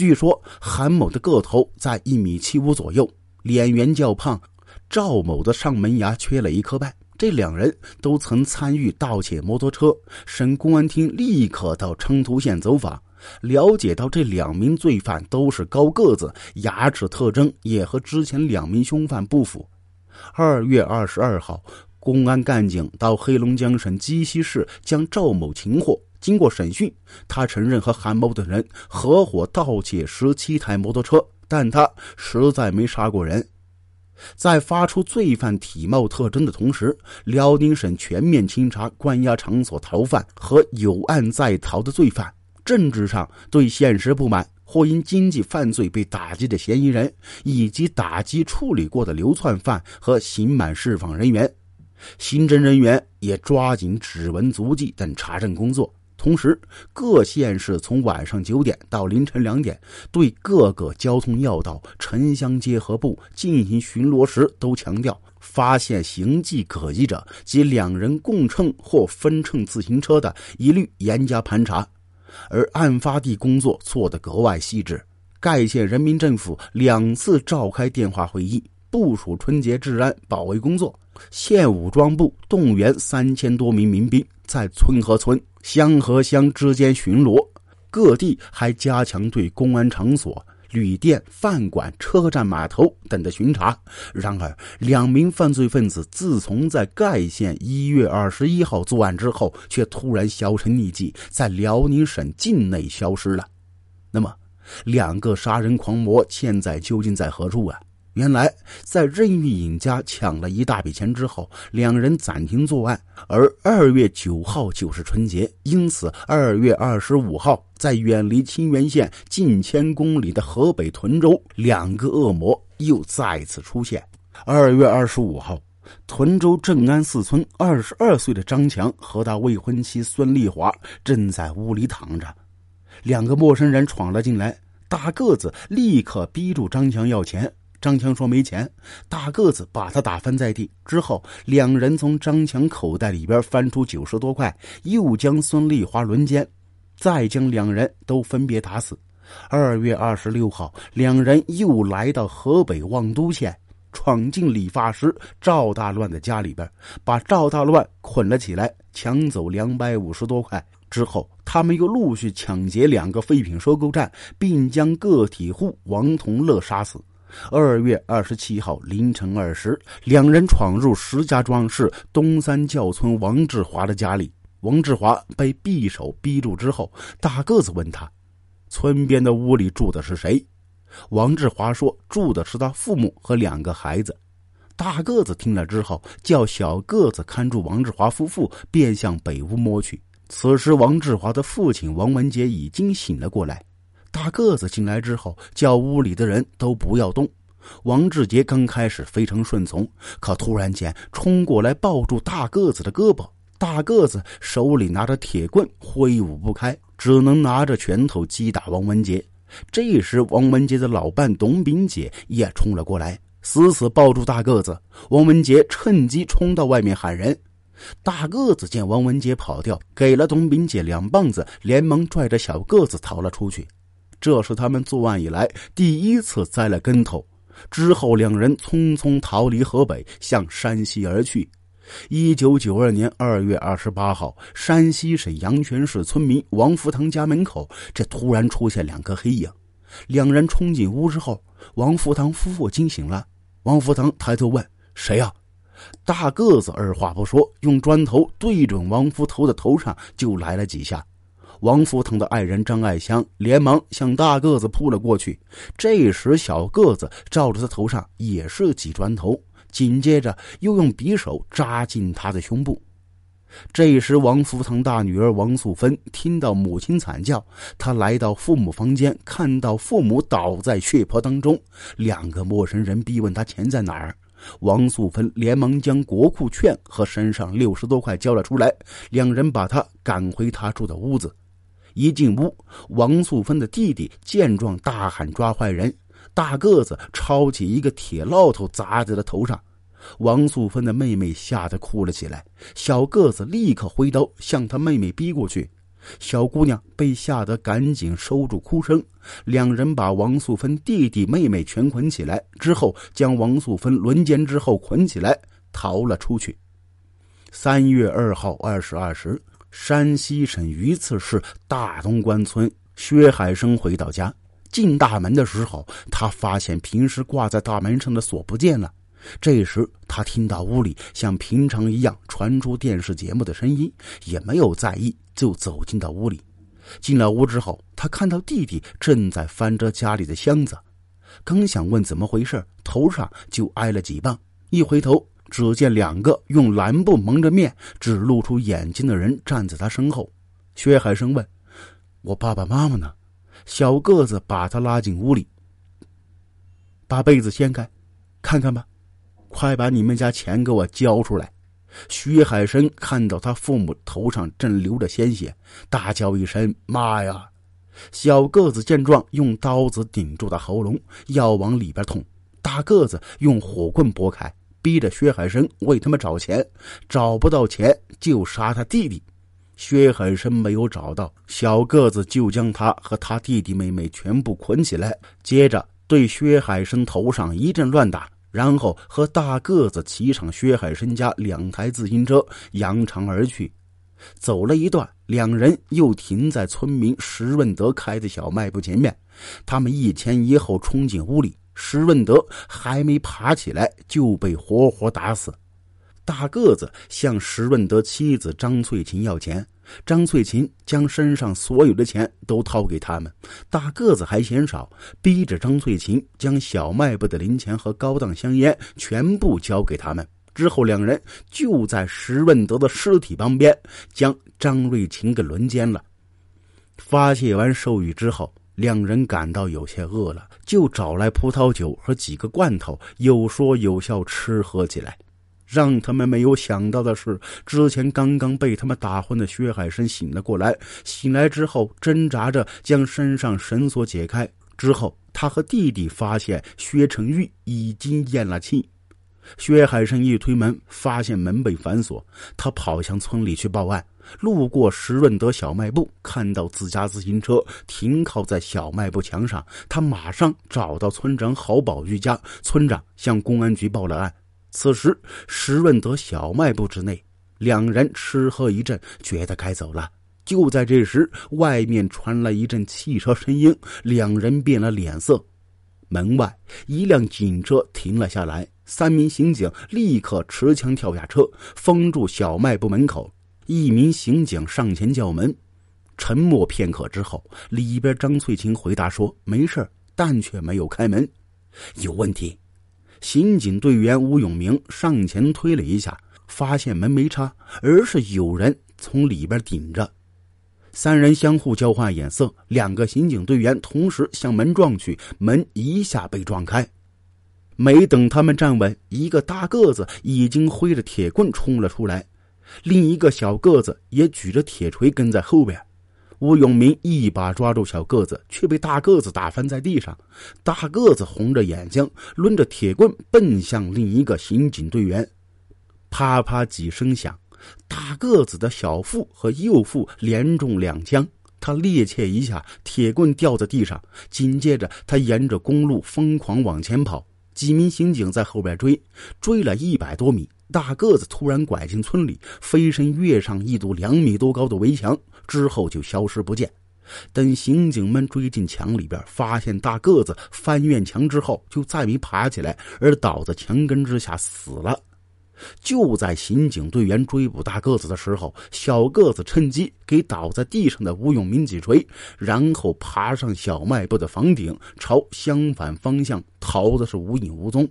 据说韩某的个头在一米七五左右，脸圆较胖。赵某的上门牙缺了一颗半。这两人都曾参与盗窃摩托车。省公安厅立刻到昌图县走访，了解到这两名罪犯都是高个子，牙齿特征也和之前两名凶犯不符。二月二十二号，公安干警到黑龙江省鸡西市将赵某擒获。经过审讯，他承认和韩某等人合伙盗窃十七台摩托车，但他实在没杀过人。在发出罪犯体貌特征的同时，辽宁省全面清查关押场所逃犯和有案在逃的罪犯。政治上对现实不满或因经济犯罪被打击的嫌疑人，以及打击处理过的流窜犯和刑满释放人员，刑侦人员也抓紧指纹、足迹等查证工作。同时，各县市从晚上九点到凌晨两点，对各个交通要道、城乡结合部进行巡逻时，都强调发现形迹可疑者及两人共乘或分乘自行车的，一律严加盘查。而案发地工作做得格外细致，盖县人民政府两次召开电话会议，部署春节治安保卫工作。县武装部动员三千多名民兵，在村和村。乡和乡之间巡逻，各地还加强对公安场所、旅店、饭馆、车站、码头等的巡查。然而，两名犯罪分子自从在盖县一月二十一号作案之后，却突然销声匿迹，在辽宁省境内消失了。那么，两个杀人狂魔现在究竟在何处啊？原来，在任玉颖家抢了一大笔钱之后，两人暂停作案。而二月九号就是春节，因此二月二十五号，在远离清源县近千公里的河北屯州，两个恶魔又再次出现。二月二十五号，屯州正安寺村二十二岁的张强和他未婚妻孙丽华正在屋里躺着，两个陌生人闯了进来，大个子立刻逼住张强要钱。张强说没钱，大个子把他打翻在地之后，两人从张强口袋里边翻出九十多块，又将孙丽华轮奸，再将两人都分别打死。二月二十六号，两人又来到河北望都县，闯进理发师赵大乱的家里边，把赵大乱捆了起来，抢走两百五十多块。之后，他们又陆续抢劫两个废品收购站，并将个体户王同乐杀死。二月二十七号凌晨二时，两人闯入石家庄市东三教村王志华的家里。王志华被匕首逼住之后，大个子问他：“村边的屋里住的是谁？”王志华说：“住的是他父母和两个孩子。”大个子听了之后，叫小个子看住王志华夫妇，便向北屋摸去。此时，王志华的父亲王文杰已经醒了过来。大个子进来之后，叫屋里的人都不要动。王志杰刚开始非常顺从，可突然间冲过来抱住大个子的胳膊。大个子手里拿着铁棍，挥舞不开，只能拿着拳头击打王文杰。这时，王文杰的老伴董炳杰也冲了过来，死死抱住大个子。王文杰趁机冲到外面喊人。大个子见王文杰跑掉，给了董炳杰两棒子，连忙拽着小个子逃了出去。这是他们作案以来第一次栽了跟头。之后，两人匆匆逃离河北，向山西而去。一九九二年二月二十八号，山西省阳泉市村民王福堂家门口，这突然出现两个黑影。两人冲进屋之后，王福堂夫妇惊醒了。王福堂抬头问：“谁呀？”大个子二话不说，用砖头对准王福头的头上就来了几下。王福腾的爱人张爱香连忙向大个子扑了过去，这时小个子照着他头上也是几砖头，紧接着又用匕首扎进他的胸部。这时，王福腾大女儿王素芬听到母亲惨叫，她来到父母房间，看到父母倒在血泊当中，两个陌生人逼问他钱在哪儿，王素芬连忙将国库券和身上六十多块交了出来，两人把他赶回他住的屋子。一进屋，王素芬的弟弟见状大喊：“抓坏人！”大个子抄起一个铁烙头砸在了头上。王素芬的妹妹吓得哭了起来。小个子立刻挥刀向他妹妹逼过去。小姑娘被吓得赶紧收住哭声。两人把王素芬弟弟妹妹全捆起来，之后将王素芬轮奸之后捆起来逃了出去。三月二号二十二时，山西省榆次市大东关村，薛海生回到家，进大门的时候，他发现平时挂在大门上的锁不见了。这时，他听到屋里像平常一样传出电视节目的声音，也没有在意，就走进到屋里。进了屋之后，他看到弟弟正在翻着家里的箱子，刚想问怎么回事，头上就挨了几棒。一回头，只见两个用蓝布蒙着面、只露出眼睛的人站在他身后。薛海生问：“我爸爸妈妈呢？”小个子把他拉进屋里，把被子掀开，看看吧。快把你们家钱给我交出来！徐海生看到他父母头上正流着鲜血，大叫一声：“妈呀！”小个子见状，用刀子顶住他喉咙，要往里边捅。大个子用火棍拨开，逼着薛海生为他们找钱。找不到钱就杀他弟弟。薛海生没有找到，小个子就将他和他弟弟妹妹全部捆起来，接着对薛海生头上一阵乱打。然后和大个子骑上薛海生家两台自行车，扬长而去。走了一段，两人又停在村民石润德开的小卖部前面。他们一前一后冲进屋里，石润德还没爬起来就被活活打死。大个子向石润德妻子张翠琴要钱。张翠琴将身上所有的钱都掏给他们，大个子还嫌少，逼着张翠琴将小卖部的零钱和高档香烟全部交给他们。之后，两人就在石润德的尸体旁边将张瑞琴给轮奸了。发泄完兽欲之后，两人感到有些饿了，就找来葡萄酒和几个罐头，有说有笑吃喝起来。让他们没有想到的是，之前刚刚被他们打昏的薛海生醒了过来。醒来之后，挣扎着将身上绳索解开。之后，他和弟弟发现薛成玉已经咽了气。薛海生一推门，发现门被反锁，他跑向村里去报案。路过石润德小卖部，看到自家自行车停靠在小卖部墙上，他马上找到村长郝宝玉家。村长向公安局报了案。此时，石润德小卖部之内，两人吃喝一阵，觉得该走了。就在这时，外面传来一阵汽车声音，两人变了脸色。门外，一辆警车停了下来，三名刑警立刻持枪跳下车，封住小卖部门口。一名刑警上前叫门，沉默片刻之后，里边张翠琴回答说：“没事但却没有开门。有问题。刑警队员吴永明上前推了一下，发现门没插，而是有人从里边顶着。三人相互交换眼色，两个刑警队员同时向门撞去，门一下被撞开。没等他们站稳，一个大个子已经挥着铁棍冲了出来，另一个小个子也举着铁锤跟在后边。吴永明一把抓住小个子，却被大个子打翻在地上。大个子红着眼睛，抡着铁棍奔向另一个刑警队员。啪啪几声响，大个子的小腹和右腹连中两枪，他趔趄一下，铁棍掉在地上。紧接着，他沿着公路疯狂往前跑，几名刑警在后边追，追了一百多米。大个子突然拐进村里，飞身跃上一堵两米多高的围墙，之后就消失不见。等刑警们追进墙里边，发现大个子翻院墙之后就再没爬起来，而倒在墙根之下死了。就在刑警队员追捕大个子的时候，小个子趁机给倒在地上的吴永民几锤，然后爬上小卖部的房顶，朝相反方向逃的是无影无踪。